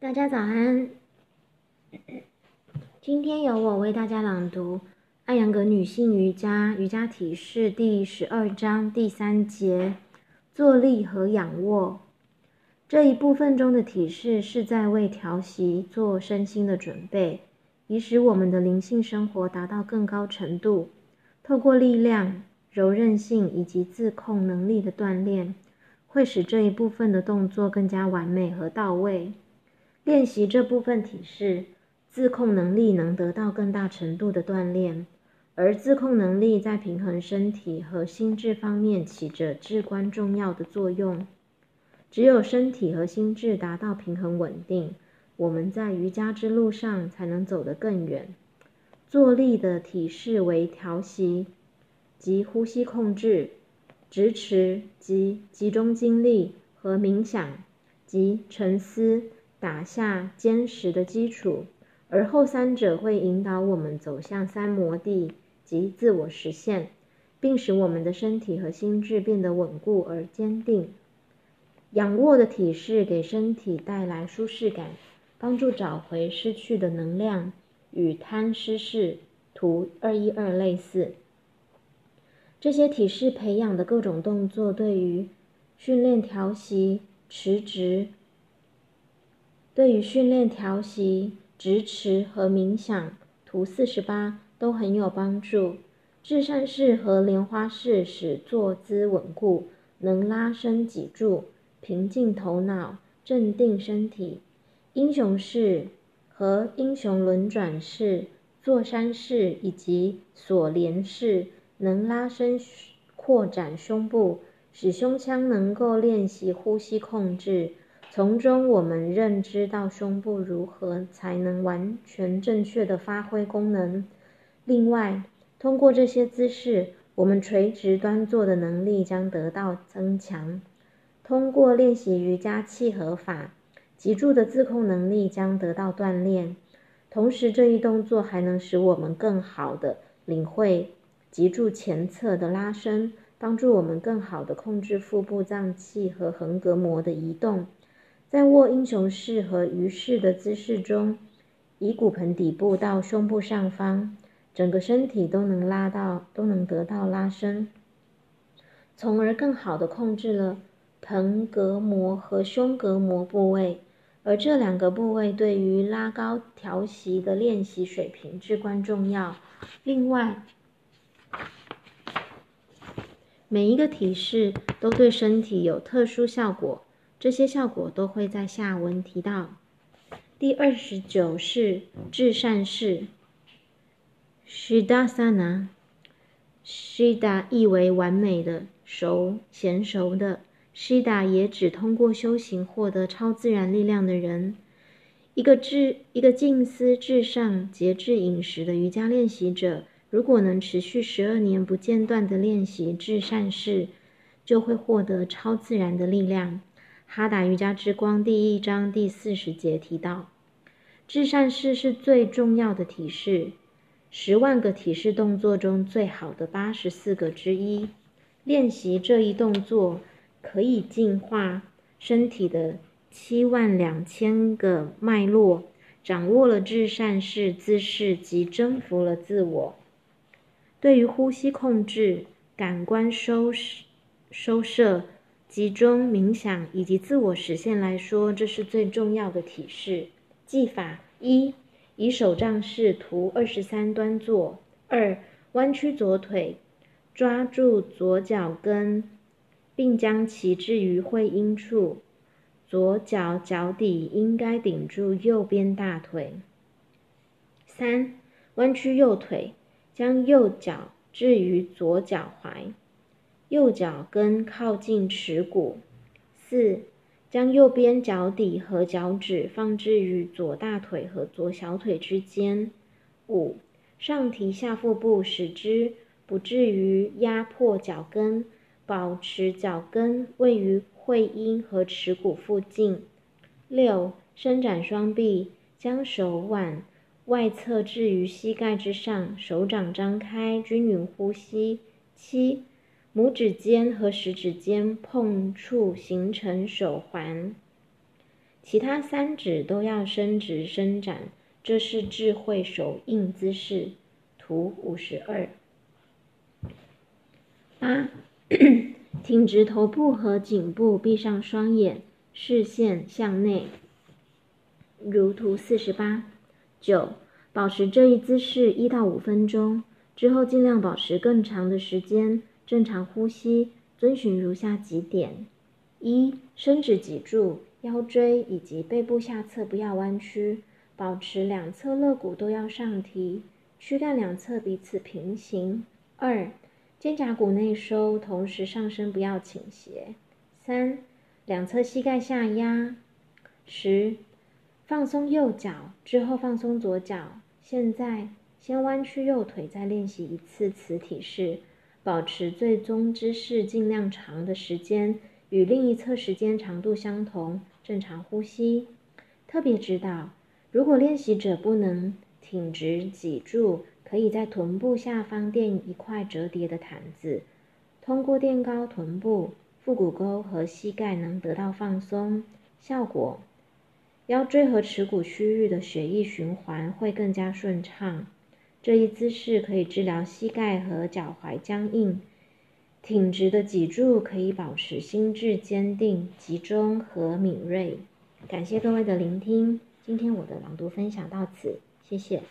大家早安。今天由我为大家朗读《艾扬格女性瑜伽瑜伽体式》第十二章第三节：坐立和仰卧。这一部分中的体式是在为调息做身心的准备，以使我们的灵性生活达到更高程度。透过力量、柔韧性以及自控能力的锻炼，会使这一部分的动作更加完美和到位。练习这部分体式，自控能力能得到更大程度的锻炼，而自控能力在平衡身体和心智方面起着至关重要的作用。只有身体和心智达到平衡稳定，我们在瑜伽之路上才能走得更远。坐立的体式为调息及呼吸控制、直持及集中精力和冥想及沉思。打下坚实的基础，而后三者会引导我们走向三摩地及自我实现，并使我们的身体和心智变得稳固而坚定。仰卧的体式给身体带来舒适感，帮助找回失去的能量，与贪尸式图二一二类似。这些体式培养的各种动作，对于训练调息、持直。对于训练调息、直持和冥想，图四十八都很有帮助。至善式和莲花式使坐姿稳固，能拉伸脊柱、平静头脑、镇定身体。英雄式和英雄轮转式、坐山式以及锁莲式能拉伸、扩展胸部，使胸腔能够练习呼吸控制。从中，我们认知到胸部如何才能完全正确的发挥功能。另外，通过这些姿势，我们垂直端坐的能力将得到增强。通过练习瑜伽契合法，脊柱的自控能力将得到锻炼。同时，这一动作还能使我们更好的领会脊柱前侧的拉伸，帮助我们更好的控制腹部脏器和横膈膜的移动。在握英雄式和鱼式的姿势中，以骨盆底部到胸部上方，整个身体都能拉到，都能得到拉伸，从而更好的控制了盆膈膜和胸膈膜部位，而这两个部位对于拉高调息的练习水平至关重要。另外，每一个体式都对身体有特殊效果。这些效果都会在下文提到。第二十九式至善式，Shidasana。Shida 意为完美的、熟、娴熟的。Shida 也指通过修行获得超自然力量的人。一个至一个静思至上、节制饮食的瑜伽练习者，如果能持续十二年不间断的练习至善式，就会获得超自然的力量。哈达瑜伽之光第一章第四十节提到，至善式是最重要的体式，十万个体式动作中最好的八十四个之一。练习这一动作可以净化身体的七万两千个脉络，掌握了至善式姿势及征服了自我。对于呼吸控制、感官收收摄。集中冥想以及自我实现来说，这是最重要的体式技法。一、以手杖式图二十三端坐。二、弯曲左腿，抓住左脚跟，并将其置于会阴处，左脚脚底应该顶住右边大腿。三、弯曲右腿，将右脚置于左脚踝。右脚跟靠近耻骨。四，将右边脚底和脚趾放置于左大腿和左小腿之间。五，上提下腹部，使之不至于压迫脚跟，保持脚跟位于会阴和耻骨附近。六，伸展双臂，将手腕外侧置于膝盖之上，手掌张开，均匀呼吸。七。拇指尖和食指尖碰触，形成手环。其他三指都要伸直伸展，这是智慧手印姿势。图五十二。八，挺直头部和颈部，闭上双眼，视线向内。如图四十八。九，保持这一姿势一到五分钟，之后尽量保持更长的时间，正常呼吸，遵循如下几点：一、伸直脊柱、腰椎以及背部下侧不要弯曲，保持两侧肋骨都要上提，躯干两侧彼此平行。二、肩胛骨内收，同时上身不要倾斜。三、两侧膝盖下压。十。放松右脚之后，放松左脚。现在先弯曲右腿，再练习一次磁体式，保持最终姿势尽量长的时间与另一侧时间长度相同。正常呼吸。特别指导：如果练习者不能挺直脊柱，可以在臀部下方垫一块折叠的毯子，通过垫高臀部，腹股沟和膝盖能得到放松效果。腰椎和耻骨区域的血液循环会更加顺畅。这一姿势可以治疗膝盖和脚踝僵硬。挺直的脊柱可以保持心智坚定、集中和敏锐。感谢各位的聆听，今天我的朗读分享到此，谢谢。